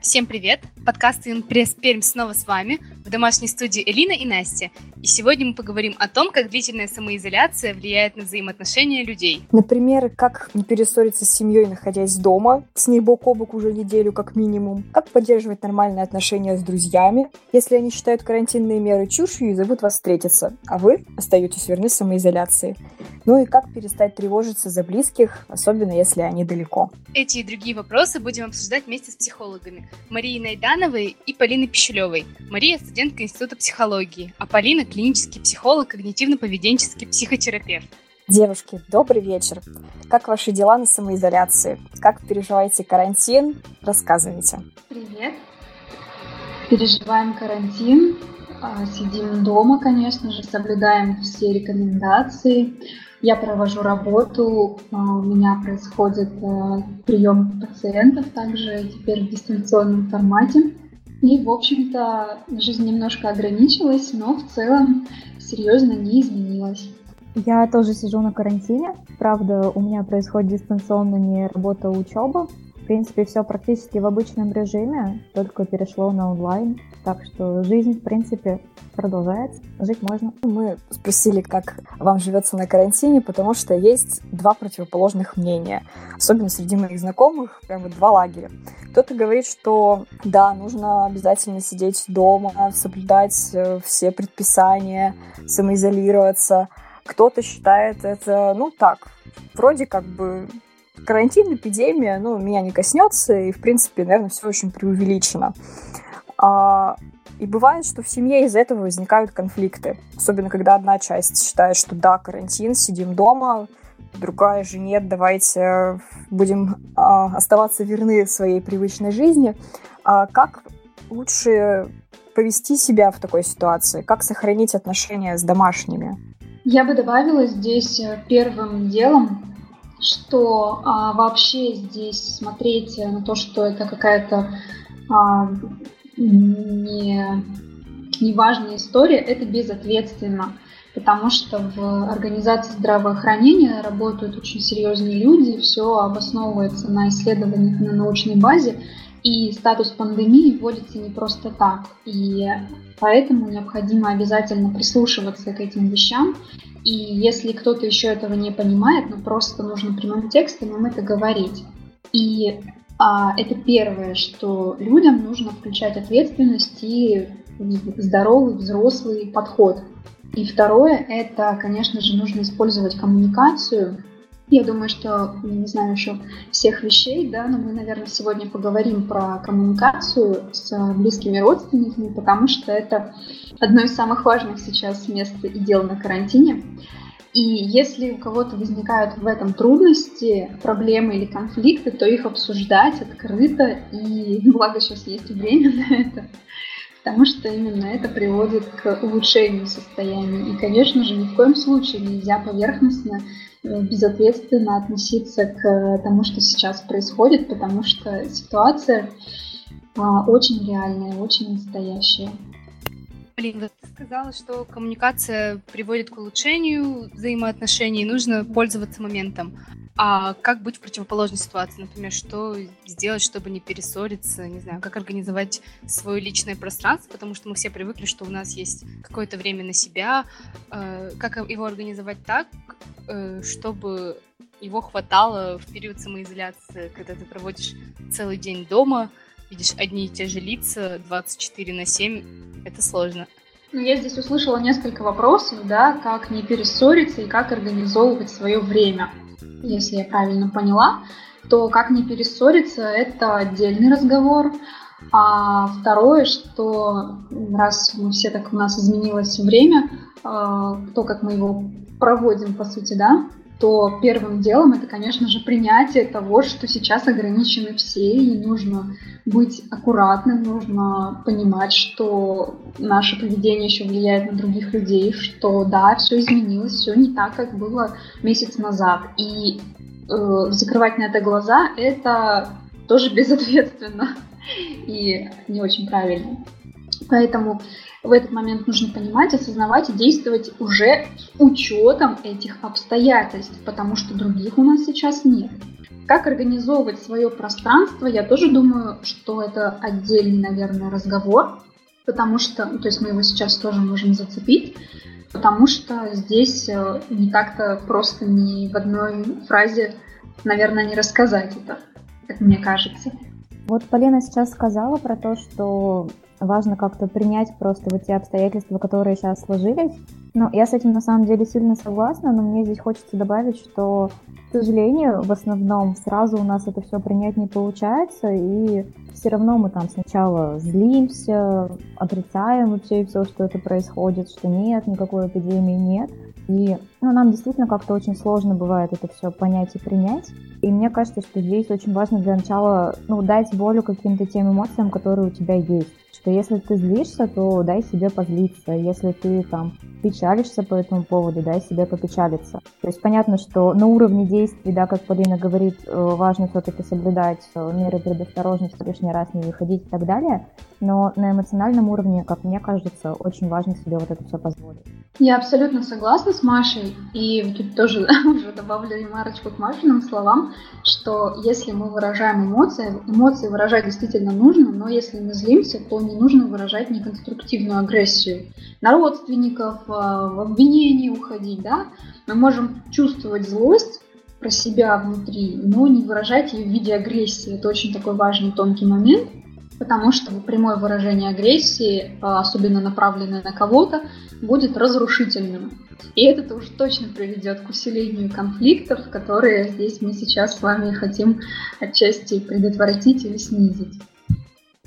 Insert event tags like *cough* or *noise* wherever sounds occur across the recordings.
Всем привет! Подкаст «Инпресс Пермь» снова с вами, в домашней студии Элина и Настя. И сегодня мы поговорим о том, как длительная самоизоляция влияет на взаимоотношения людей. Например, как не перессориться с семьей, находясь дома, с ней бок о бок уже неделю как минимум, как поддерживать нормальные отношения с друзьями, если они считают карантинные меры чушью и зовут вас встретиться, а вы остаетесь верны самоизоляции. Ну и как перестать тревожиться за близких, особенно если они далеко. Эти и другие вопросы будем обсуждать вместе с психологами Марией Найдановой и Полиной Пищелевой. Мария – студентка Института психологии, а Полина – клинический психолог, когнитивно-поведенческий психотерапевт. Девушки, добрый вечер. Как ваши дела на самоизоляции? Как переживаете карантин? Рассказывайте. Привет. Переживаем карантин. А, сидим дома, конечно же, соблюдаем все рекомендации. Я провожу работу, а, у меня происходит а, прием пациентов также теперь в дистанционном формате. И, в общем-то, жизнь немножко ограничилась, но в целом серьезно не изменилась. Я тоже сижу на карантине. Правда, у меня происходит дистанционно не работа, а учеба. Принципе, все практически в обычном режиме, только перешло на онлайн. Так что жизнь, в принципе, продолжается, жить можно. Мы спросили, как вам живется на карантине, потому что есть два противоположных мнения. Особенно среди моих знакомых, прям вот два лагеря. Кто-то говорит, что да, нужно обязательно сидеть дома, соблюдать э, все предписания, самоизолироваться. Кто-то считает это, ну так, вроде как бы карантин, эпидемия, ну, меня не коснется, и, в принципе, наверное, все очень преувеличено. А, и бывает, что в семье из-за этого возникают конфликты. Особенно, когда одна часть считает, что да, карантин, сидим дома, другая же нет, давайте будем а, оставаться верны своей привычной жизни. А как лучше повести себя в такой ситуации? Как сохранить отношения с домашними? Я бы добавила здесь э, первым делом, что а, вообще здесь смотреть на то, что это какая-то а, не, неважная история, это безответственно, потому что в организации здравоохранения работают очень серьезные люди, все обосновывается на исследованиях на научной базе, и статус пандемии вводится не просто так. И поэтому необходимо обязательно прислушиваться к этим вещам. И если кто-то еще этого не понимает, ну просто нужно прямым текстом им это говорить. И а, это первое, что людям нужно включать ответственность и здоровый взрослый подход. И второе, это, конечно же, нужно использовать коммуникацию. Я думаю, что, не знаю еще всех вещей, да, но мы, наверное, сегодня поговорим про коммуникацию с близкими родственниками, потому что это одно из самых важных сейчас мест и дел на карантине. И если у кого-то возникают в этом трудности, проблемы или конфликты, то их обсуждать открыто, и благо сейчас есть время *laughs* на это, потому что именно это приводит к улучшению состояния. И, конечно же, ни в коем случае нельзя поверхностно, безответственно относиться к тому, что сейчас происходит, потому что ситуация а, очень реальная, очень настоящая. Вот ты сказала, что коммуникация приводит к улучшению взаимоотношений, нужно пользоваться моментом. А как быть в противоположной ситуации? Например, что сделать, чтобы не перессориться? Не знаю, как организовать свое личное пространство, потому что мы все привыкли, что у нас есть какое-то время на себя. Э, как его организовать так, э, чтобы его хватало в период самоизоляции, когда ты проводишь целый день дома, видишь одни и те же лица 24 на 7, это сложно. Я здесь услышала несколько вопросов, да, как не перессориться и как организовывать свое время. Если я правильно поняла, то как не перессориться, это отдельный разговор. А второе, что раз мы все так у нас изменилось время, а, то, как мы его проводим, по сути, да, то первым делом это, конечно же, принятие того, что сейчас ограничены все, и нужно быть аккуратным, нужно понимать, что наше поведение еще влияет на других людей, что да, все изменилось, все не так, как было месяц назад. И э, закрывать на это глаза это тоже *laughs* безответственно и не очень правильно. Поэтому в этот момент нужно понимать, осознавать и действовать уже с учетом этих обстоятельств, потому что других у нас сейчас нет. Как организовывать свое пространство, я тоже думаю, что это отдельный, наверное, разговор, потому что, ну, то есть мы его сейчас тоже можем зацепить, потому что здесь э, не так-то просто ни в одной фразе, наверное, не рассказать это, как мне кажется. Вот Полина сейчас сказала про то, что важно как-то принять просто вот те обстоятельства, которые сейчас сложились. Но я с этим на самом деле сильно согласна, но мне здесь хочется добавить, что, к сожалению, в основном сразу у нас это все принять не получается, и все равно мы там сначала злимся, отрицаем вообще все, что это происходит, что нет, никакой эпидемии нет. И ну, нам действительно как-то очень сложно бывает это все понять и принять. И мне кажется, что здесь очень важно для начала ну, дать волю каким-то тем эмоциям, которые у тебя есть что если ты злишься, то дай себе позлиться. Если ты там печалишься по этому поводу, дай себе попечалиться. То есть понятно, что на уровне действий, да, как Полина говорит, э, важно все-таки соблюдать э, меры предосторожности, лишний раз не выходить и так далее. Но на эмоциональном уровне, как мне кажется, очень важно себе вот это все позволить. Я абсолютно согласна с Машей, и тут тоже *laughs* уже добавлю ремарочку к Машиным словам, что если мы выражаем эмоции, эмоции выражать действительно нужно, но если мы злимся, то не нужно выражать неконструктивную агрессию на родственников, а, в обвинении уходить, да. Мы можем чувствовать злость про себя внутри, но не выражать ее в виде агрессии. Это очень такой важный тонкий момент, потому что прямое выражение агрессии, а, особенно направленное на кого-то, будет разрушительным. И это уж точно приведет к усилению конфликтов, которые здесь мы сейчас с вами хотим отчасти предотвратить или снизить.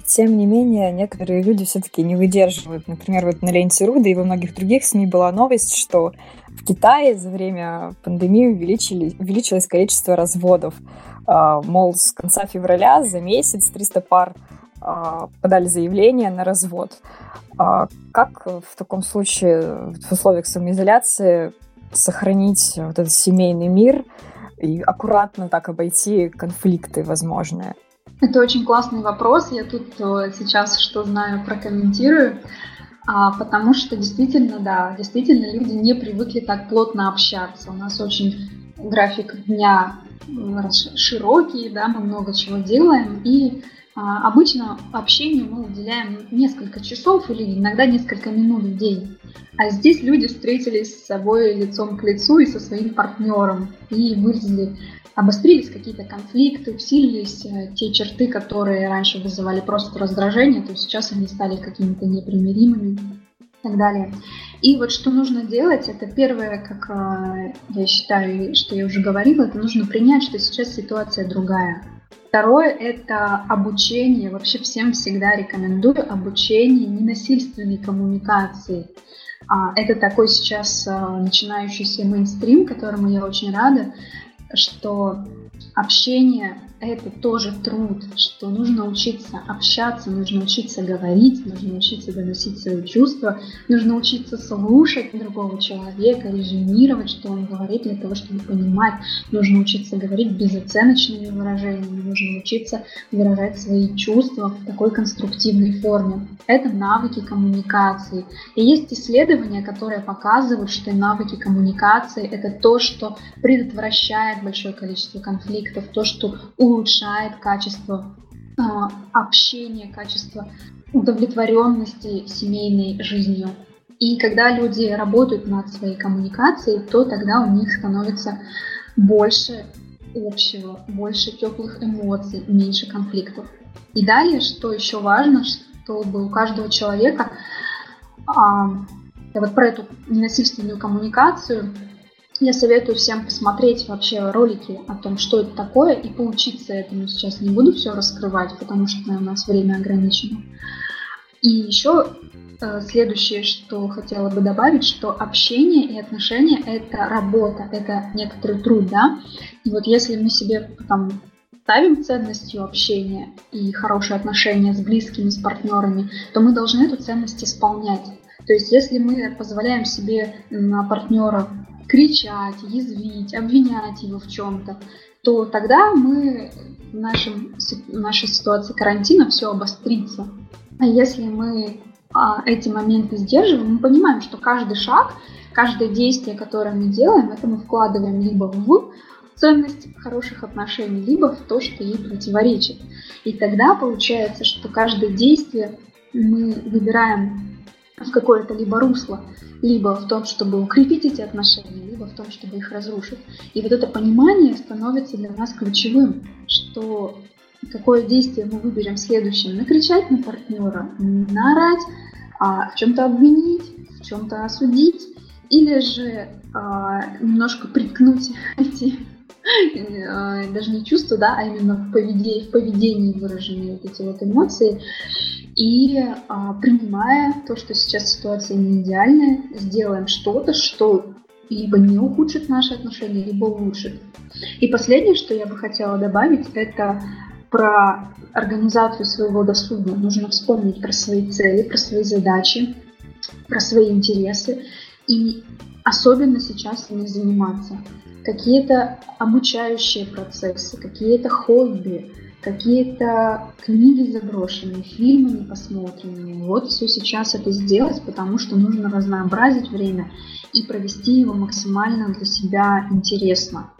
Тем не менее, некоторые люди все-таки не выдерживают. Например, вот на ленте Руда и во многих других СМИ была новость, что в Китае за время пандемии увеличилось количество разводов. А, мол, с конца февраля за месяц 300 пар подали заявление на развод. А как в таком случае в условиях самоизоляции сохранить вот этот семейный мир и аккуратно так обойти конфликты возможные? Это очень классный вопрос. Я тут э, сейчас, что знаю, прокомментирую. А, потому что действительно, да, действительно люди не привыкли так плотно общаться. У нас очень график дня широкий, да, мы много чего делаем, и а, обычно общению мы уделяем несколько часов или иногда несколько минут в день. А здесь люди встретились с собой лицом к лицу и со своим партнером и выразили, обострились какие-то конфликты, усилились э, те черты, которые раньше вызывали просто раздражение, то сейчас они стали какими-то непримиримыми и так далее. И вот что нужно делать, это первое, как э, я считаю, что я уже говорила, это нужно принять, что сейчас ситуация другая Второе – это обучение. Вообще всем всегда рекомендую обучение ненасильственной коммуникации. А, это такой сейчас а, начинающийся мейнстрим, которому я очень рада, что общение это тоже труд, что нужно учиться общаться, нужно учиться говорить, нужно учиться доносить свои чувства, нужно учиться слушать другого человека, резюмировать, что он говорит для того, чтобы понимать. Нужно учиться говорить безоценочными выражениями, нужно учиться выражать свои чувства в такой конструктивной форме. Это навыки коммуникации. И есть исследования, которые показывают, что навыки коммуникации это то, что предотвращает большое количество конфликтов, то, что улучшает качество э, общения, качество удовлетворенности семейной жизнью. И когда люди работают над своей коммуникацией, то тогда у них становится больше общего, больше теплых эмоций, меньше конфликтов. И далее, что еще важно, чтобы у каждого человека а, вот про эту ненасильственную коммуникацию я советую всем посмотреть вообще ролики о том, что это такое, и поучиться этому. Сейчас не буду все раскрывать, потому что у нас время ограничено. И еще э, следующее, что хотела бы добавить, что общение и отношения – это работа, это некоторый труд, да. И вот если мы себе там ставим ценностью общения и хорошие отношения с близкими, с партнерами, то мы должны эту ценность исполнять. То есть если мы позволяем себе на партнера кричать, язвить, обвинять его в чем-то, то тогда мы в, нашем, в нашей ситуации карантина все обострится. А если мы а, эти моменты сдерживаем, мы понимаем, что каждый шаг, каждое действие, которое мы делаем, это мы вкладываем либо в ценность хороших отношений, либо в то, что ей противоречит. И тогда получается, что каждое действие мы выбираем в какое-то либо русло, либо в том, чтобы укрепить эти отношения, либо в том, чтобы их разрушить. И вот это понимание становится для нас ключевым, что какое действие мы выберем следующим. Накричать на партнера, наорать, а в чем-то обвинить, в чем-то осудить, или же а, немножко приткнуть *laughs* эти а, даже не чувства, да, а именно в поведении, в поведении выражены вот эти вот эмоции. И а, принимая то, что сейчас ситуация не идеальная, сделаем что-то, что либо не ухудшит наши отношения, либо улучшит. И последнее, что я бы хотела добавить, это про организацию своего досуга. Нужно вспомнить про свои цели, про свои задачи, про свои интересы. И особенно сейчас ими заниматься. Какие-то обучающие процессы, какие-то хобби, какие-то книги заброшенные, фильмы не посмотренные. Вот все сейчас это сделать, потому что нужно разнообразить время и провести его максимально для себя интересно.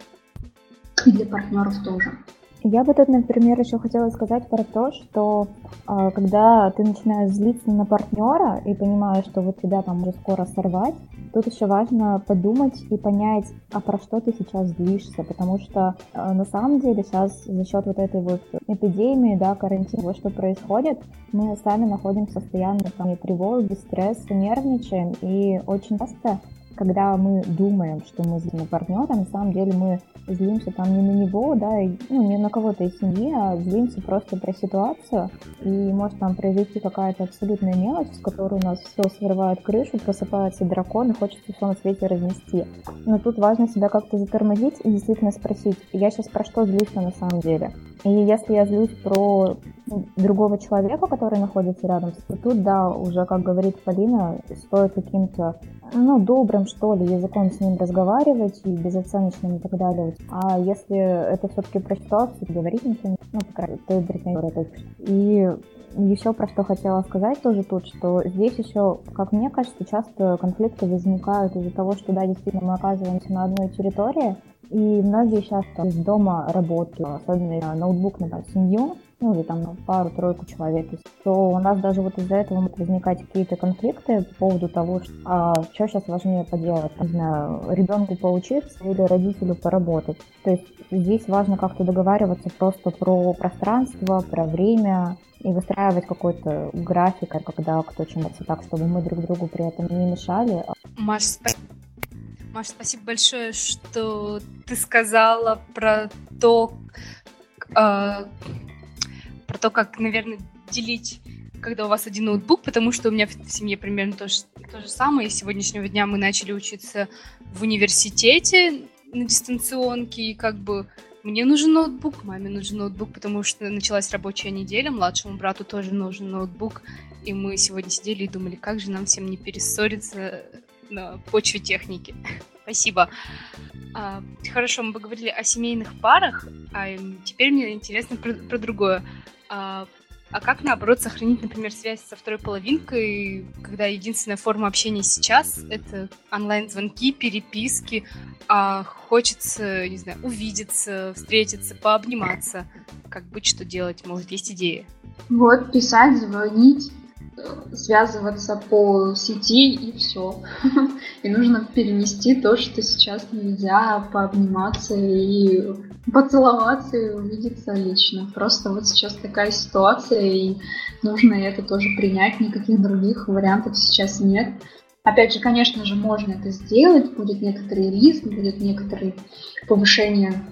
И для партнеров тоже. Я бы тут, например, еще хотела сказать про то, что э, когда ты начинаешь злиться на партнера и понимаешь, что вот тебя там уже скоро сорвать, тут еще важно подумать и понять, а про что ты сейчас злишься, потому что э, на самом деле сейчас за счет вот этой вот эпидемии, да, карантина, вот что происходит, мы сами находимся постоянно там и тревоги, стресса, нервничаем, и очень часто когда мы думаем, что мы злим на партнера, на самом деле мы злимся там не на него, да, и, ну, не на кого-то из семьи, а злимся просто про ситуацию, и может там произойти какая-то абсолютная мелочь, с которой у нас все срывает крышу, просыпается дракон, и хочется все на свете разнести. Но тут важно себя как-то затормозить и действительно спросить, я сейчас про что злюсь на самом деле? И если я злюсь про другого человека, который находится рядом, то тут, да, уже, как говорит Полина, стоит каким-то, ну, добрым, что ли, языком с ним разговаривать и безоценочным и так далее. А если это все-таки про ситуацию, говорить ничего, ну, по крайней мере, И еще про что хотела сказать тоже тут, что здесь еще, как мне кажется, часто конфликты возникают из-за того, что, да, действительно мы оказываемся на одной территории, и многие сейчас из дома работают, особенно ноутбук на семью, ну или там пару-тройку человек, то у нас даже вот из-за этого могут возникать какие-то конфликты по поводу того, что, а, что сейчас важнее поделать, не знаю, ребенку поучиться или родителю поработать. То есть здесь важно как-то договариваться просто про пространство, про время, и выстраивать какой-то график, когда кто чем так, чтобы мы друг другу при этом не мешали. Маш, спасибо Маш, спасибо большое, что ты сказала про то, э, про то, как, наверное, делить, когда у вас один ноутбук, потому что у меня в семье примерно то же, то же самое. И с сегодняшнего дня мы начали учиться в университете на дистанционке, и как бы мне нужен ноутбук, маме нужен ноутбук, потому что началась рабочая неделя, младшему брату тоже нужен ноутбук, и мы сегодня сидели и думали, как же нам всем не перессориться на почве техники. *laughs* Спасибо. А, хорошо, мы поговорили о семейных парах, а теперь мне интересно про, про другое. А, а как, наоборот, сохранить, например, связь со второй половинкой, когда единственная форма общения сейчас — это онлайн-звонки, переписки, а хочется, не знаю, увидеться, встретиться, пообниматься? Как быть, что делать? Может, есть идеи? Вот, писать, звонить, связываться по сети и все. *laughs* И нужно перенести то, что сейчас нельзя пообниматься и поцеловаться и увидеться лично. Просто вот сейчас такая ситуация, и нужно это тоже принять, никаких других вариантов сейчас нет. Опять же, конечно же, можно это сделать, будет некоторый риск, будет некоторое повышение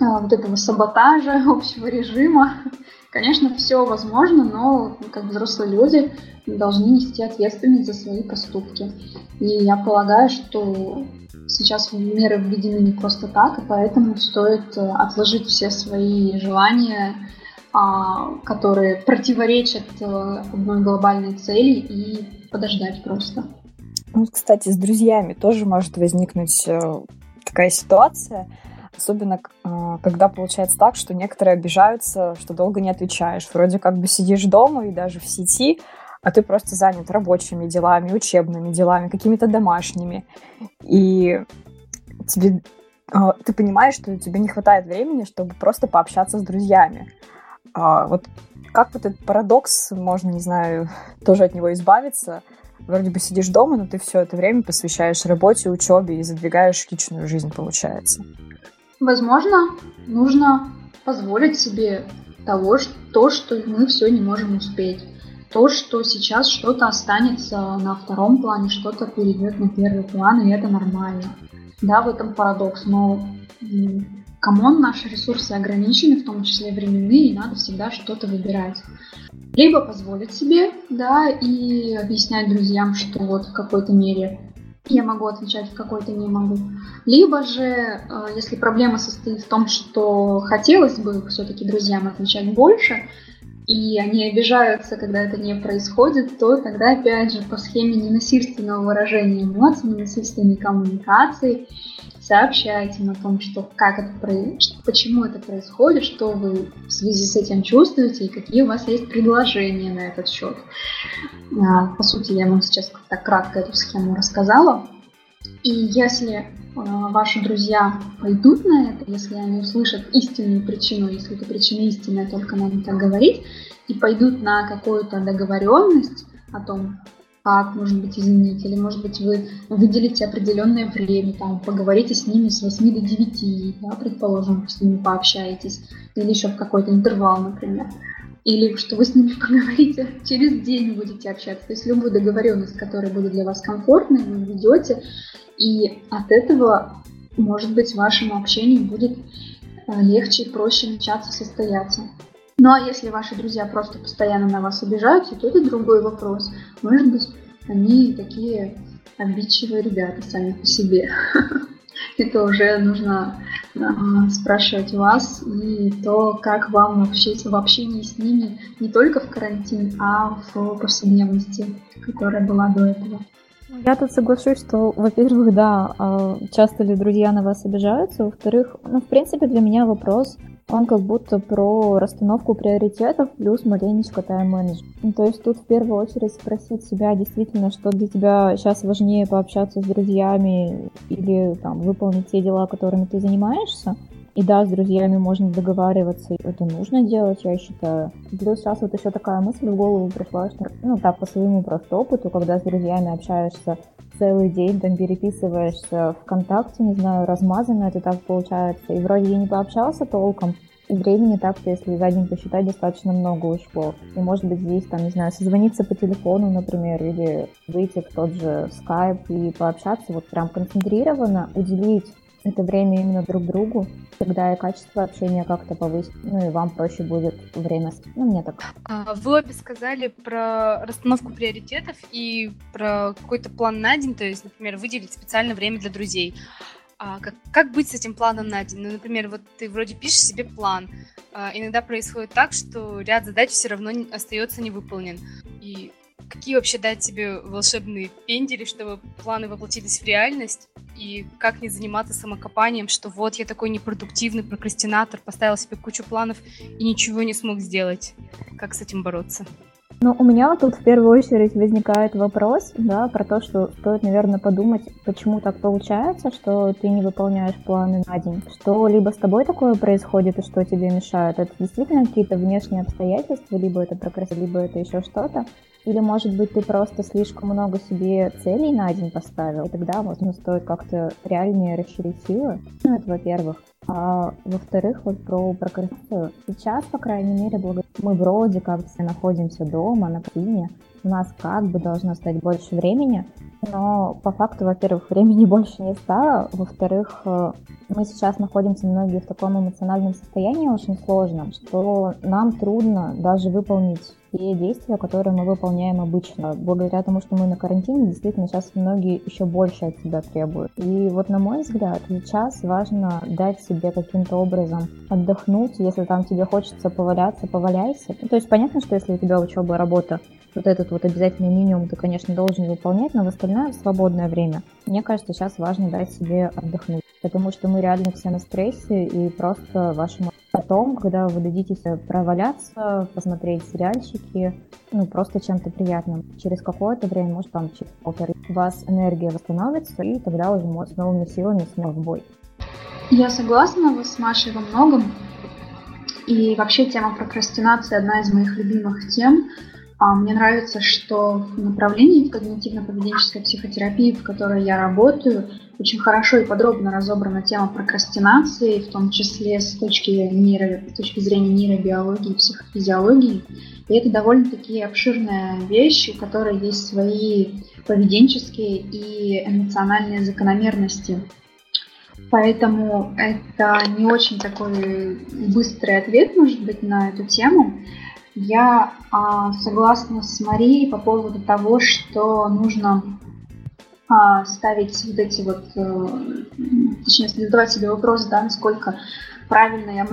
а, вот этого саботажа *laughs* общего режима, Конечно, все возможно, но как взрослые люди должны нести ответственность за свои поступки. И я полагаю, что сейчас меры введены не просто так, и поэтому стоит э, отложить все свои желания, а, которые противоречат э, одной глобальной цели, и подождать просто. Ну, кстати, с друзьями тоже может возникнуть э, такая ситуация, Особенно, а, когда получается так, что некоторые обижаются, что долго не отвечаешь. Вроде как бы сидишь дома и даже в сети, а ты просто занят рабочими делами, учебными делами, какими-то домашними. И тебе а, ты понимаешь, что тебе не хватает времени, чтобы просто пообщаться с друзьями. А, вот как вот этот парадокс, можно, не знаю, тоже от него избавиться? Вроде бы сидишь дома, но ты все это время посвящаешь работе, учебе и задвигаешь личную жизнь, получается. Возможно, нужно позволить себе того, то, что мы все не можем успеть. То, что сейчас что-то останется на втором плане, что-то перейдет на первый план, и это нормально. Да, в этом парадокс, но come on, наши ресурсы ограничены, в том числе временные, и надо всегда что-то выбирать. Либо позволить себе, да, и объяснять друзьям, что вот в какой-то мере я могу отвечать, в какой-то не могу. Либо же, э, если проблема состоит в том, что хотелось бы все-таки друзьям отвечать больше, и они обижаются, когда это не происходит, то тогда опять же по схеме ненасильственного выражения эмоций, ненасильственной коммуникации сообщайте им о том, что как это почему это происходит, что вы в связи с этим чувствуете и какие у вас есть предложения на этот счет. А, по сути, я вам сейчас так кратко эту схему рассказала. И если ваши друзья пойдут на это, если они услышат истинную причину, если эта причина истинная, только надо так говорить, и пойдут на какую-то договоренность о том, как, может быть, изменить, или, может быть, вы выделите определенное время, там, поговорите с ними с 8 до 9, да, предположим, с ними пообщаетесь, или еще в какой-то интервал, например. Или что вы с ними *laughs* поговорите, через день будете общаться. То есть любую договоренность, которая будет для вас комфортной, вы ведете, и от этого, может быть, вашему общению будет э, легче и проще начаться состояться. Ну а если ваши друзья просто постоянно на вас обижаются, то это другой вопрос. Может быть, они такие обидчивые ребята сами по себе. *laughs* Это уже нужно спрашивать вас и то, как вам вообще в общении с ними не только в карантин, а в повседневности, которая была до этого. Я тут соглашусь, что, во-первых, да, а, часто ли друзья на вас обижаются, во-вторых, ну, в принципе, для меня вопрос, он как будто про расстановку приоритетов плюс маленечко тайм-менеджмент. Ну, то есть тут в первую очередь спросить себя действительно, что для тебя сейчас важнее пообщаться с друзьями или там выполнить те дела, которыми ты занимаешься, и да, с друзьями можно договариваться, это нужно делать, я считаю. Плюс сейчас вот еще такая мысль в голову пришла, что, ну так, по своему просто опыту, когда с друзьями общаешься целый день, там переписываешься ВКонтакте, не знаю, размазанно это так получается, и вроде я не пообщался толком, и времени так-то, если за день посчитать, достаточно много ушло. И может быть здесь, там, не знаю, созвониться по телефону, например, или выйти в тот же скайп и пообщаться, вот прям концентрированно, уделить это время именно друг другу, тогда и качество общения как-то повысит, ну и вам проще будет время, ну мне так. А, вы обе сказали про расстановку приоритетов и про какой-то план на день, то есть, например, выделить специальное время для друзей. А как, как быть с этим планом на день? Ну, например, вот ты вроде пишешь себе план. А, иногда происходит так, что ряд задач все равно остается невыполнен. И какие вообще дать себе волшебные пендели, чтобы планы воплотились в реальность? И как не заниматься самокопанием, что вот я такой непродуктивный прокрастинатор, поставил себе кучу планов и ничего не смог сделать. Как с этим бороться? Ну, у меня тут в первую очередь возникает вопрос, да, про то, что стоит, наверное, подумать, почему так получается, что ты не выполняешь планы на день. Что либо с тобой такое происходит, и что тебе мешает. Это действительно какие-то внешние обстоятельства, либо это прокрастинация, либо это еще что-то. Или, может быть, ты просто слишком много себе целей на день поставил, тогда, возможно, стоит как-то реальнее расширить силы. Ну, это во-первых. А во-вторых, вот про прокрастинацию. Сейчас, по крайней мере, мы вроде как все находимся дома, на кухне, у нас как бы должно стать больше времени, но по факту, во-первых, времени *laughs* больше не стало, во-вторых, э, мы сейчас находимся многие в таком эмоциональном состоянии очень сложном, что нам трудно даже выполнить те действия, которые мы выполняем обычно. Благодаря тому, что мы на карантине, действительно, сейчас многие еще больше от себя требуют. И вот, на мой взгляд, сейчас важно дать себе каким-то образом отдохнуть. Если там тебе хочется поваляться, поваляйся. Ну, то есть понятно, что если у тебя учеба, работа, вот этот вот обязательный минимум ты, конечно, должен выполнять, но в остальное в свободное время, мне кажется, сейчас важно дать себе отдохнуть. Потому что мы реально все на стрессе, и просто вашему потом, когда вы дадитесь проваляться, посмотреть сериальчики, ну, просто чем-то приятным. Через какое-то время, может, там, через полторы, у вас энергия восстановится, и тогда уже с новыми силами снова в бой. Я согласна с Машей во многом. И вообще тема прокрастинации одна из моих любимых тем. А, мне нравится, что в направлении когнитивно-поведенческой психотерапии, в которой я работаю, очень хорошо и подробно разобрана тема прокрастинации, в том числе с точки, нейро, с точки зрения нейробиологии и психофизиологии. И это довольно-таки обширная вещь, у которой есть свои поведенческие и эмоциональные закономерности. Поэтому это не очень такой быстрый ответ, может быть, на эту тему. Я а, согласна с Марией по поводу того, что нужно а, ставить вот эти вот, а, точнее, задавать себе вопрос, да, насколько правильно я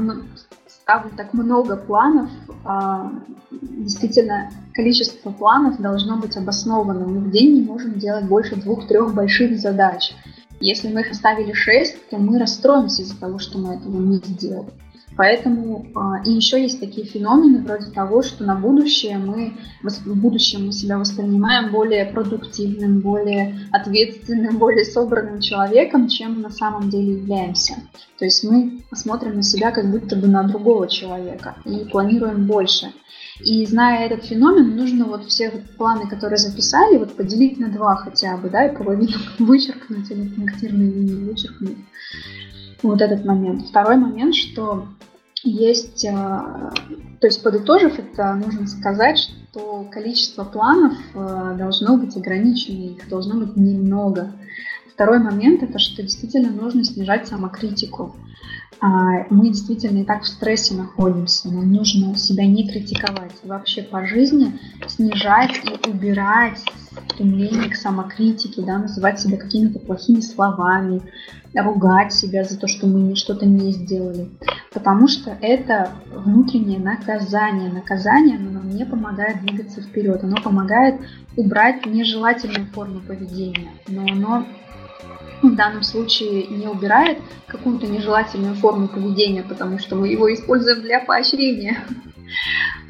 ставлю так много планов. А, действительно, количество планов должно быть обосновано. Мы в день не можем делать больше двух-трех больших задач. Если мы их оставили 6, то мы расстроимся из-за того, что мы этого не сделали. Поэтому а, и еще есть такие феномены вроде того, что на будущее мы в будущем мы себя воспринимаем более продуктивным, более ответственным, *laughs* более собранным человеком, чем на самом деле являемся. То есть мы смотрим на себя как будто бы на другого человека и планируем больше. И зная этот феномен, нужно вот все вот планы, которые записали, вот поделить на два хотя бы, да, и половину *laughs* вычеркнуть или пунктирные линии вычеркнуть. Вот этот момент. Второй момент, что есть, э, то есть подытожив это, нужно сказать, что количество планов э, должно быть ограничено, их должно быть немного. Второй момент это, что действительно нужно снижать самокритику. А, мы действительно и так в стрессе находимся, нам нужно себя не критиковать. Вообще по жизни снижать и убирать стремление к самокритике, да, называть себя какими-то плохими словами, ругать себя за то, что мы что-то не сделали. Потому что это внутреннее наказание. Наказание оно нам не помогает двигаться вперед, оно помогает убрать нежелательную форму поведения, но оно в данном случае не убирает какую-то нежелательную форму поведения, потому что мы его используем для поощрения. *laughs*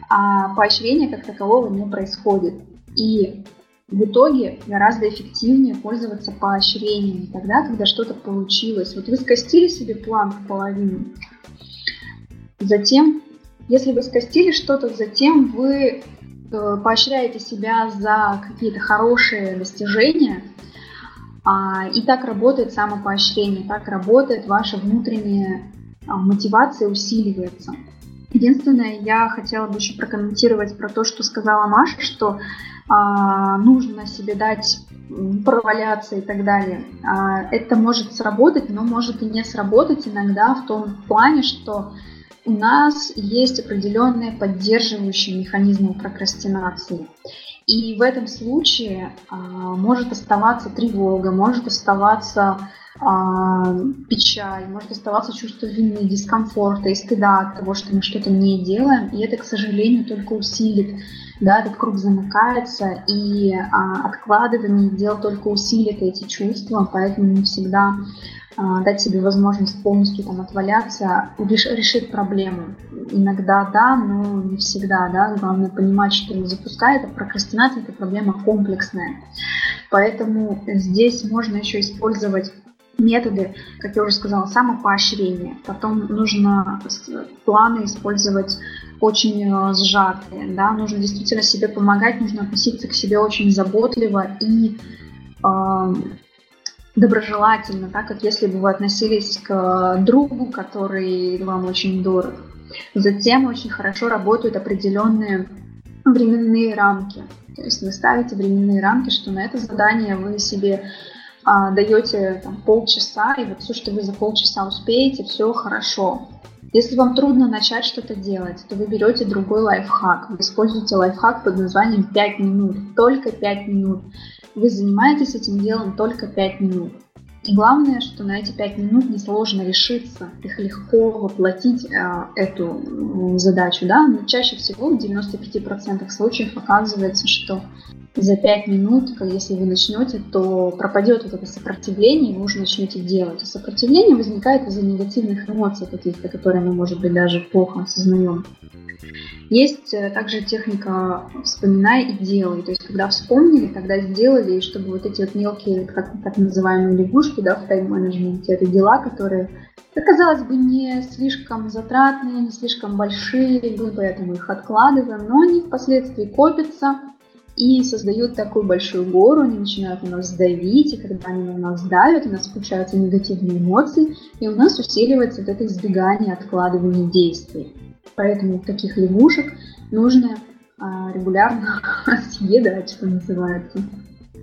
А поощрение как такового не происходит. И в итоге гораздо эффективнее пользоваться поощрениями тогда, когда что-то получилось. Вот вы скостили себе план в половину, затем, если вы скостили что-то, затем вы э, поощряете себя за какие-то хорошие достижения – и так работает самопоощрение, так работает ваша внутренняя а, мотивация, усиливается. Единственное, я хотела бы еще прокомментировать про то, что сказала Маша, что а, нужно себе дать проваляться и так далее. А, это может сработать, но может и не сработать иногда в том плане, что у нас есть определенные поддерживающие механизмы прокрастинации. И в этом случае а, может оставаться тревога, может оставаться а, печаль, может оставаться чувство вины, дискомфорта и стыда от того, что мы что-то не делаем. И это, к сожалению, только усилит да, этот круг замыкается, и а, откладывание дел только усилит эти чувства, поэтому не всегда дать себе возможность полностью там отваляться, реш, решит проблему. Иногда да, но не всегда, да. Главное понимать, что запускает, а прокрастинация это проблема комплексная. Поэтому здесь можно еще использовать методы, как я уже сказала, самопоощрение. Потом нужно планы использовать очень э, сжатые, да, нужно действительно себе помогать, нужно относиться к себе очень заботливо и э, доброжелательно, так как если бы вы относились к другу, который вам очень дорог. Затем очень хорошо работают определенные временные рамки. То есть вы ставите временные рамки, что на это задание вы себе а, даете там, полчаса, и вот все, что вы за полчаса успеете, все хорошо. Если вам трудно начать что-то делать, то вы берете другой лайфхак. Вы используете лайфхак под названием 5 минут. Только 5 минут. Вы занимаетесь этим делом только 5 минут. И главное, что на эти 5 минут несложно решиться, их легко воплотить э, эту задачу. Да? Но чаще всего в 95% случаев оказывается, что за 5 минут, если вы начнете, то пропадет вот это сопротивление, и вы уже начнете делать. И сопротивление возникает из-за негативных эмоций каких-то, которые мы, может быть, даже плохо осознаем. Есть э, также техника «вспоминай и делай». То есть, когда вспомнили, когда сделали, и чтобы вот эти вот мелкие, как так называемые лягушки да, в тайм-менеджменте, это дела, которые, казалось бы, не слишком затратные, не слишком большие, мы поэтому их откладываем, но они впоследствии копятся, и создают такую большую гору, они начинают на нас давить, и когда они на нас давят, у нас включаются негативные эмоции, и у нас усиливается вот это избегание откладывания действий. Поэтому таких лягушек нужно а, регулярно *laughs* съедать, что называется.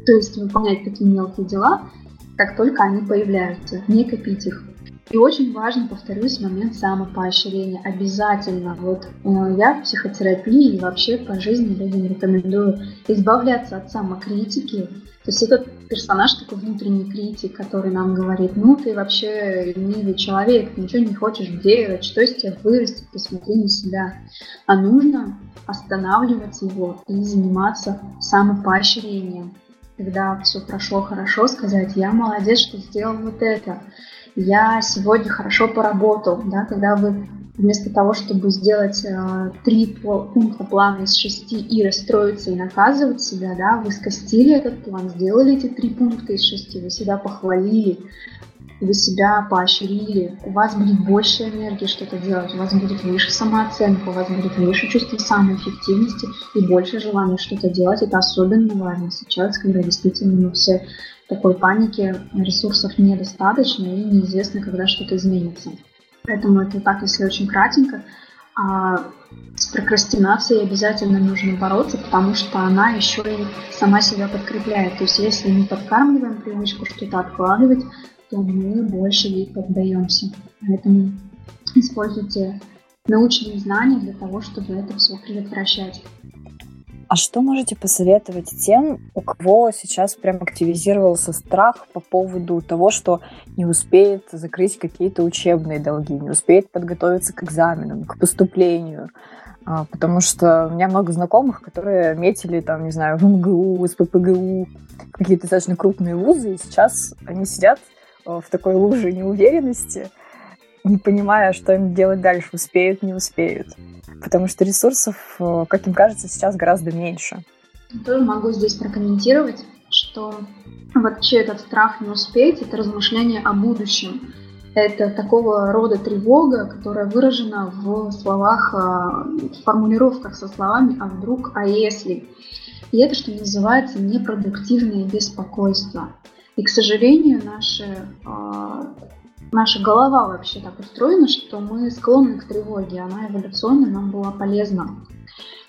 То есть выполнять такие мелкие дела, как только они появляются, не копить их. И очень важно, повторюсь, момент самопоощрения. Обязательно. Вот э, я в психотерапии и вообще по жизни людям рекомендую избавляться от самокритики. То есть этот персонаж такой внутренний критик, который нам говорит, ну ты вообще ленивый человек, ничего не хочешь делать, что из тебя вырастет, посмотри на себя. А нужно останавливать его и заниматься самопоощрением. Когда все прошло хорошо, сказать, я молодец, что сделал вот это я сегодня хорошо поработал, да, когда вы вместо того, чтобы сделать э, три пункта плана из шести и расстроиться и наказывать себя, да, вы скостили этот план, сделали эти три пункта из шести, вы себя похвалили, вы себя поощрили, у вас будет больше энергии что-то делать, у вас будет выше самооценка, у вас будет выше чувство самоэффективности и больше желания что-то делать. Это особенно важно сейчас, когда действительно мы все такой паники, ресурсов недостаточно и неизвестно, когда что-то изменится. Поэтому это так, если очень кратенько. А с прокрастинацией обязательно нужно бороться, потому что она еще и сама себя подкрепляет. То есть если мы подкармливаем привычку что-то откладывать, то мы больше ей поддаемся. Поэтому используйте научные знания для того, чтобы это все предотвращать. А что можете посоветовать тем, у кого сейчас прям активизировался страх по поводу того, что не успеет закрыть какие-то учебные долги, не успеет подготовиться к экзаменам, к поступлению? А, потому что у меня много знакомых, которые метили, там, не знаю, в МГУ, СППГУ, какие-то достаточно крупные вузы, и сейчас они сидят э, в такой луже неуверенности, не понимая, что им делать дальше, успеют, не успеют потому что ресурсов, э, как им кажется, сейчас гораздо меньше. Тоже могу здесь прокомментировать, что вообще этот страх не успеть, это размышление о будущем. Это такого рода тревога, которая выражена в словах, э, в формулировках со словами «а вдруг», «а если». И это, что называется, непродуктивное беспокойство. И, к сожалению, наши э, наша голова вообще так устроена, что мы склонны к тревоге, она эволюционно нам была полезна.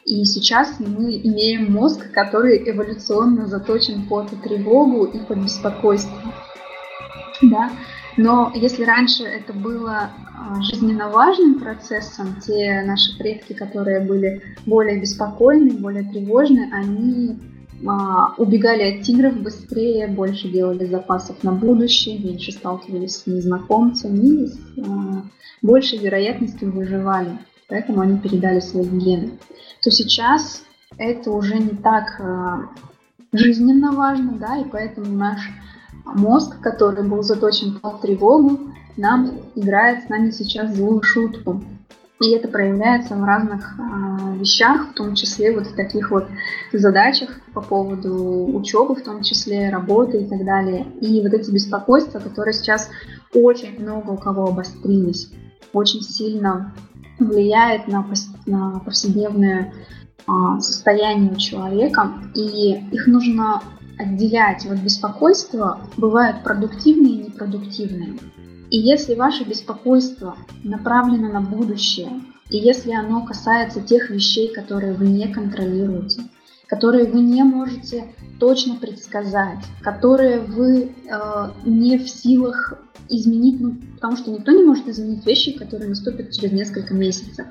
И сейчас мы имеем мозг, который эволюционно заточен под тревогу и под беспокойство. Да? Но если раньше это было а, жизненно важным процессом, те наши предки, которые были более беспокойны, более тревожны, они а, убегали от тигров быстрее, больше делали запасов на будущее, меньше сталкивались с незнакомцами и с а, большей вероятностью выживали. Поэтому они передали свои гены. То сейчас это уже не так а, жизненно важно, да, и поэтому наш мозг, который был заточен под тревогу, нам играет с нами сейчас злую шутку. И это проявляется в разных э, вещах, в том числе вот в таких вот задачах по поводу учебы, в том числе работы и так далее. И вот эти беспокойства, которые сейчас очень много у кого обострились, очень сильно влияет на, на повседневное э, состояние человека, и их нужно отделять. Вот беспокойства бывают продуктивные и непродуктивные. И если ваше беспокойство направлено на будущее, и если оно касается тех вещей, которые вы не контролируете, которые вы не можете точно предсказать, которые вы э, не в силах изменить, ну, потому что никто не может изменить вещи, которые наступят через несколько месяцев,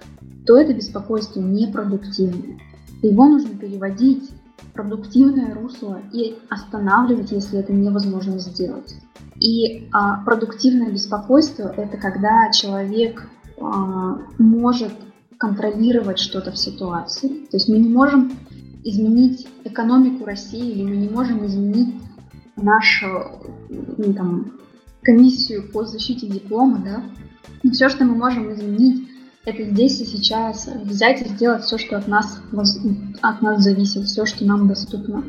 то это беспокойство непродуктивное. Его нужно переводить продуктивное русло и останавливать, если это невозможно сделать. И а, продуктивное беспокойство – это когда человек а, может контролировать что-то в ситуации. То есть мы не можем изменить экономику России или мы не можем изменить нашу ну, там, комиссию по защите диплома, да. Но все, что мы можем изменить, это здесь и сейчас взять и сделать все, что от нас, от нас зависит, все, что нам доступно.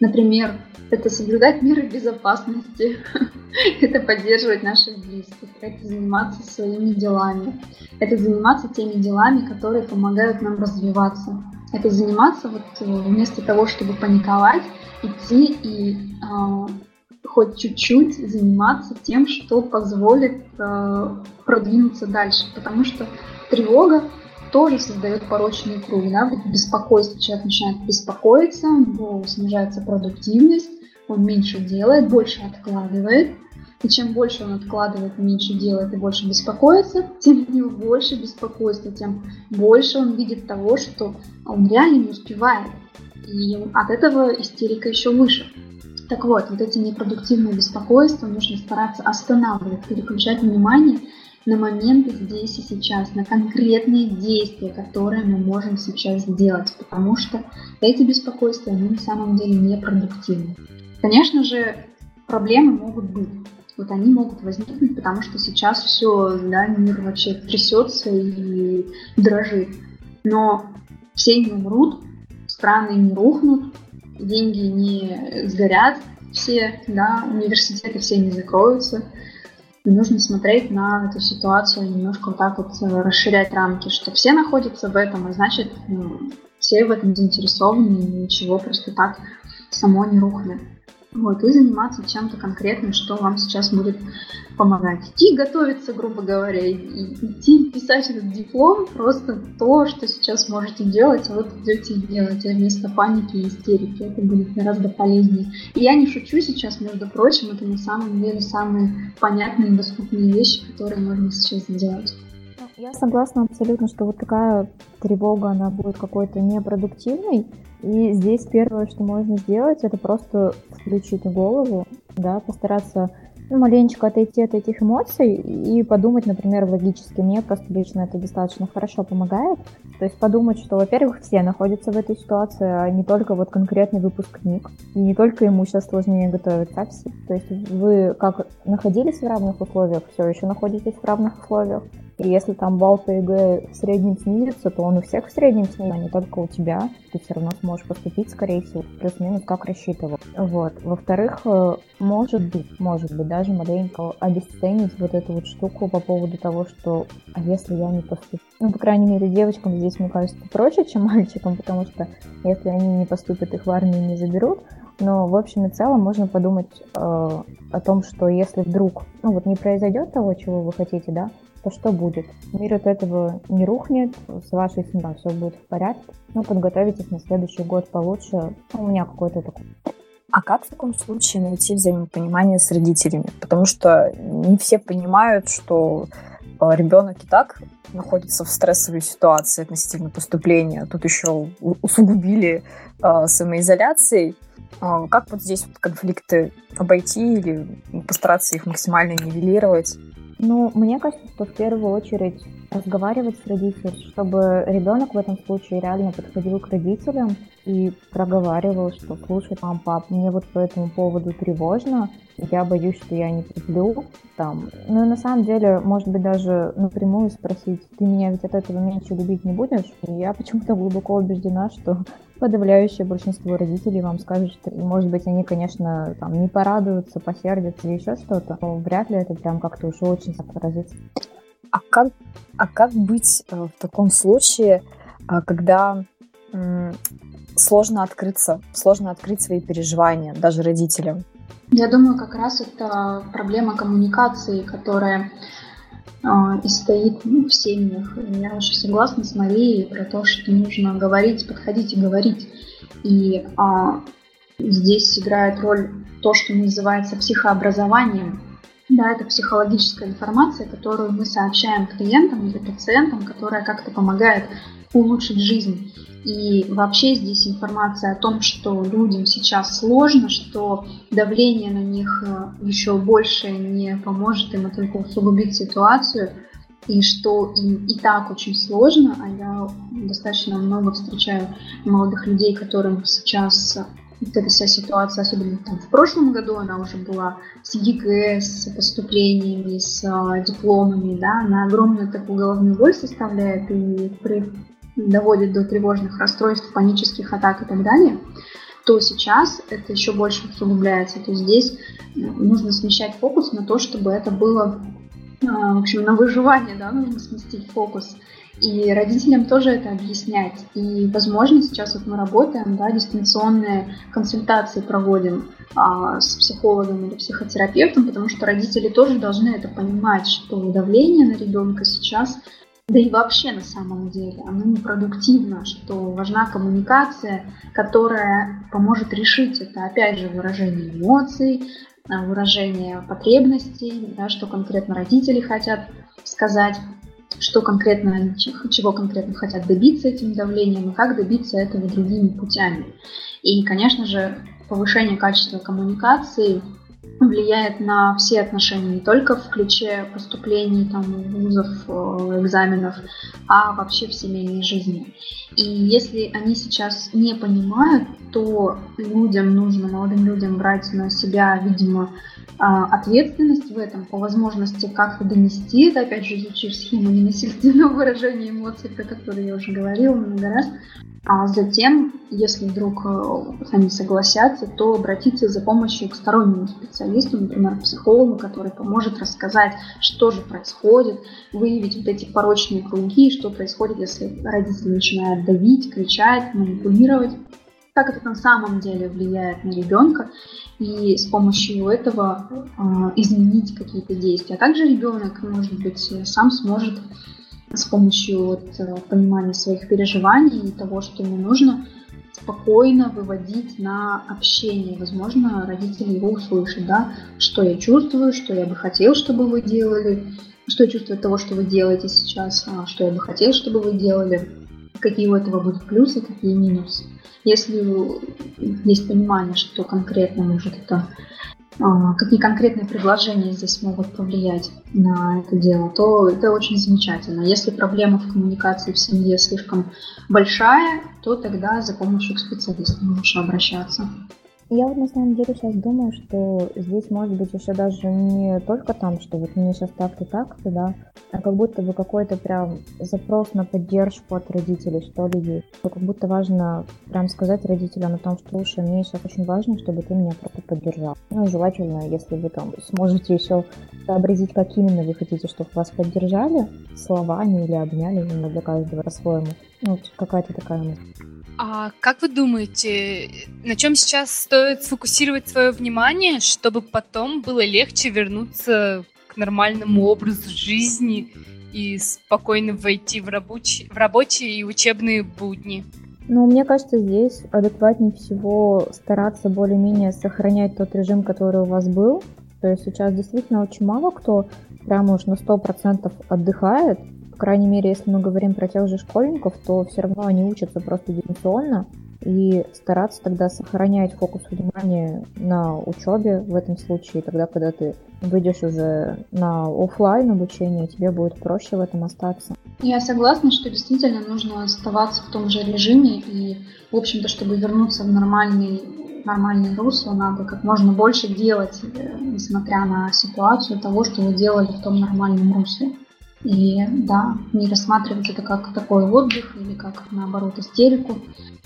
Например, это соблюдать меры безопасности, *laughs* это поддерживать наших близких, это заниматься своими делами, это заниматься теми делами, которые помогают нам развиваться. Это заниматься вот э, вместо того, чтобы паниковать, идти и э, хоть чуть-чуть заниматься тем, что позволит э, продвинуться дальше. Потому что тревога тоже создает порочный круг. Да? Беспокойство. Человек начинает беспокоиться, снижается продуктивность, он меньше делает, больше откладывает. И чем больше он откладывает, меньше делает и больше беспокоится, тем у него больше беспокойства, тем больше он видит того, что он реально не успевает. И от этого истерика еще выше. Так вот, вот эти непродуктивные беспокойства нужно стараться останавливать, переключать внимание на моменты здесь и сейчас, на конкретные действия, которые мы можем сейчас сделать, потому что эти беспокойства, они на самом деле непродуктивны. Конечно же, проблемы могут быть. Вот они могут возникнуть, потому что сейчас все, да, мир вообще трясется и дрожит. Но все не умрут, страны не рухнут, деньги не сгорят все, да, университеты все не закроются. Нужно смотреть на эту ситуацию немножко вот так вот э, расширять рамки, что все находятся в этом, а значит, ну, все в этом заинтересованы, и ничего просто так само не рухнет. Вот, и заниматься чем-то конкретным, что вам сейчас будет помогать. Идти готовиться, грубо говоря, и идти писать этот диплом, просто то, что сейчас можете делать, а вот идете делать, а вместо паники и истерики. Это будет гораздо полезнее. И я не шучу сейчас, между прочим, это на самом деле самые понятные и доступные вещи, которые можно сейчас сделать. Я согласна абсолютно, что вот такая тревога, она будет какой-то непродуктивной, и здесь первое, что можно сделать, это просто включить голову, да, постараться ну, маленечко отойти от этих эмоций и подумать, например, логически. Мне просто лично это достаточно хорошо помогает. То есть подумать, что, во-первых, все находятся в этой ситуации, а не только вот конкретный выпускник. И не только ему сейчас сложнее готовиться, все. То есть вы как находились в равных условиях, все еще находитесь в равных условиях. И если там балл по ЕГЭ в среднем снизится, то он у всех в среднем снизится, а не только у тебя. Ты все равно сможешь поступить, скорее всего, плюс-минус как рассчитывал. Вот. Во-вторых, э, может быть, может быть, даже маленько обесценить вот эту вот штуку по поводу того, что а если я не поступлю? Ну, по крайней мере, девочкам здесь, мне кажется, проще, чем *laughs* мальчикам, потому что если они не поступят, их в армию не заберут. Но в общем и целом можно подумать э, о том, что если вдруг, ну вот не произойдет того, чего вы хотите, да, то что будет? Мир от этого не рухнет, с вашей семьей все будет в порядке. Ну, подготовитесь на следующий год получше. У меня какой-то такой а как в таком случае найти взаимопонимание с родителями? Потому что не все понимают, что а, ребенок и так находится в стрессовой ситуации относительно поступления. Тут еще усугубили э, самоизоляцией. Э, как вот здесь вот конфликты обойти или постараться их максимально нивелировать? Ну, мне кажется, что в первую очередь разговаривать с родителями, чтобы ребенок в этом случае реально подходил к родителям и проговаривал, что слушай, мам, пап, мне вот по этому поводу тревожно, я боюсь, что я не люблю, там. Ну и на самом деле, может быть, даже напрямую спросить, ты меня ведь от этого меньше любить не будешь? И я почему-то глубоко убеждена, что подавляющее большинство родителей вам скажут, что, может быть, они, конечно, там не порадуются, посердятся или еще что-то, но вряд ли это прям как-то уж очень отразится. А как, а как быть э, в таком случае, э, когда сложно открыться, сложно открыть свои переживания даже родителям? Я думаю, как раз это проблема коммуникации, которая и стоит ну, в семьях. Я очень согласна с Марией про то, что нужно говорить, подходить и говорить. И а, здесь играет роль то, что называется психообразованием. Да, это психологическая информация, которую мы сообщаем клиентам или пациентам, которая как-то помогает улучшить жизнь. И вообще здесь информация о том, что людям сейчас сложно, что давление на них э, еще больше не поможет им, а только усугубит ситуацию, и что им и так очень сложно, а я достаточно много встречаю молодых людей, которым сейчас вот эта вся ситуация, особенно там в прошлом году, она уже была с ЕГЭ, с поступлениями, с а, дипломами, да, она огромную такую головную боль составляет и при, доводит до тревожных расстройств, панических атак и так далее, то сейчас это еще больше усугубляется. То есть здесь нужно смещать фокус на то, чтобы это было, а, в общем, на выживание, да, нужно сместить фокус. И родителям тоже это объяснять. И, возможно, сейчас вот мы работаем, да, дистанционные консультации проводим а, с психологом или психотерапевтом, потому что родители тоже должны это понимать, что давление на ребенка сейчас да и вообще на самом деле оно непродуктивно, что важна коммуникация, которая поможет решить это. Опять же, выражение эмоций, а, выражение потребностей, да, что конкретно родители хотят сказать что конкретно, чего конкретно хотят добиться этим давлением и как добиться этого другими путями. И, конечно же, повышение качества коммуникации влияет на все отношения, не только в ключе поступлений, там, вузов, э, экзаменов, а вообще в семейной жизни. И если они сейчас не понимают, то людям нужно, молодым людям брать на себя, видимо, ответственность в этом, по возможности как-то донести. Это, опять же, изучив схему ненасильственного *laughs* выражения эмоций, про которые я уже говорила много раз, а затем, если вдруг э, они согласятся, то обратиться за помощью к стороннему специалисту, например, психологу, который поможет рассказать, что же происходит, выявить вот эти порочные круги, что происходит, если родители начинают давить, кричать, манипулировать как это на самом деле влияет на ребенка, и с помощью этого э, изменить какие-то действия. А также ребенок, может быть, сам сможет с помощью вот, э, понимания своих переживаний и того, что ему нужно, спокойно выводить на общение. Возможно, родители его услышат, да, что я чувствую, что я бы хотел, чтобы вы делали, что я чувствую от того, что вы делаете сейчас, а что я бы хотел, чтобы вы делали, какие у этого будут плюсы, какие минусы. Если есть понимание, что конкретно может это, а, какие конкретные предложения здесь могут повлиять на это дело, то это очень замечательно. Если проблема в коммуникации в семье слишком большая, то тогда за помощью к специалистам лучше обращаться. Я вот на самом деле сейчас думаю, что здесь может быть еще даже не только там, что вот мне сейчас так-то так-то, да, а как будто бы какой-то прям запрос на поддержку от родителей, что ли, есть. Как будто важно прям сказать родителям о том, что, слушай, мне сейчас очень важно, чтобы ты меня просто поддержал. Ну, желательно, если вы там сможете еще сообразить, как именно вы хотите, чтобы вас поддержали, словами или обняли, именно для каждого по-своему. Ну, какая-то такая мысль. А как вы думаете, на чем сейчас стоит сфокусировать свое внимание, чтобы потом было легче вернуться к нормальному образу жизни и спокойно войти в, рабочие, в рабочие и учебные будни? Ну, мне кажется, здесь адекватнее всего стараться более-менее сохранять тот режим, который у вас был. То есть сейчас действительно очень мало кто прямо уж на 100% отдыхает, крайней мере, если мы говорим про тех же школьников, то все равно они учатся просто дистанционно, и стараться тогда сохранять фокус внимания на учебе в этом случае, тогда, когда ты выйдешь уже на офлайн обучение, тебе будет проще в этом остаться. Я согласна, что действительно нужно оставаться в том же режиме, и, в общем-то, чтобы вернуться в нормальный нормальное русло, надо как можно больше делать, э, несмотря на ситуацию того, что вы делали в том нормальном русле. И да, не рассматривать это как такой отдых или как наоборот истерику,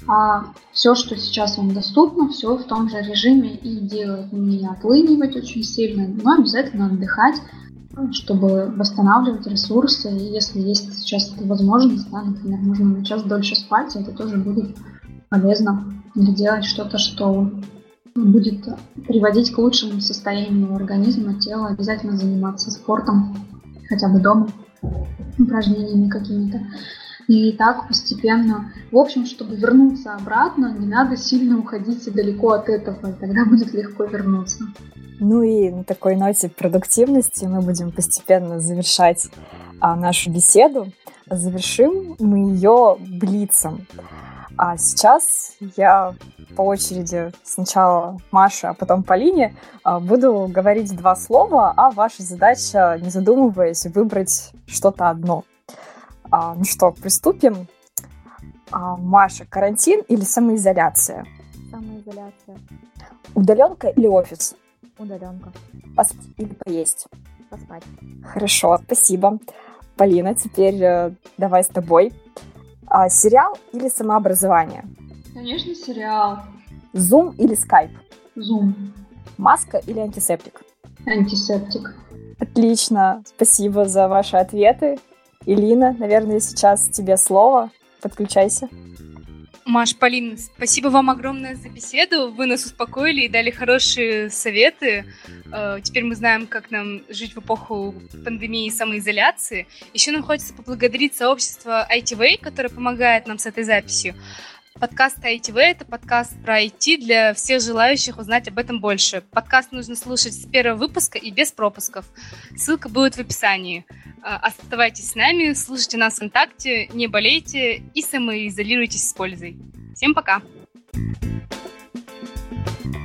а все, что сейчас вам доступно, все в том же режиме и делать, не отлынивать очень сильно, но обязательно отдыхать, чтобы восстанавливать ресурсы. И если есть сейчас эта возможность, да, например, можно на час дольше спать, это тоже будет полезно. Или делать что-то, что будет приводить к лучшему состоянию организма, тела, обязательно заниматься спортом, хотя бы дома упражнениями какими-то. И так постепенно. В общем, чтобы вернуться обратно, не надо сильно уходить далеко от этого, и тогда будет легко вернуться. Ну и на такой ноте продуктивности мы будем постепенно завершать а, нашу беседу. Завершим мы ее блицем. А сейчас я по очереди сначала Маша, а потом Полине а, буду говорить два слова, а ваша задача, не задумываясь, выбрать что-то одно. А, ну что, приступим. Маша, карантин или самоизоляция? Самоизоляция. Удаленка или офис? Удаленка. Поспать или поесть? Поспать. Хорошо, спасибо. Полина, теперь э, давай с тобой. А, сериал или самообразование? Конечно, сериал. Zoom или Skype? Zoom. Маска или антисептик? Антисептик. Отлично, спасибо за ваши ответы. Илина, наверное, сейчас тебе слово. Подключайся. Маш, Полин, спасибо вам огромное за беседу. Вы нас успокоили и дали хорошие советы. Э, теперь мы знаем, как нам жить в эпоху пандемии и самоизоляции. Еще нам хочется поблагодарить сообщество ITV, которое помогает нам с этой записью. Подкаст ITV — это подкаст про IT для всех желающих узнать об этом больше. Подкаст нужно слушать с первого выпуска и без пропусков. Ссылка будет в описании. А, оставайтесь с нами, слушайте нас ВКонтакте, не болейте и самоизолируйтесь с пользой. Всем пока! thank you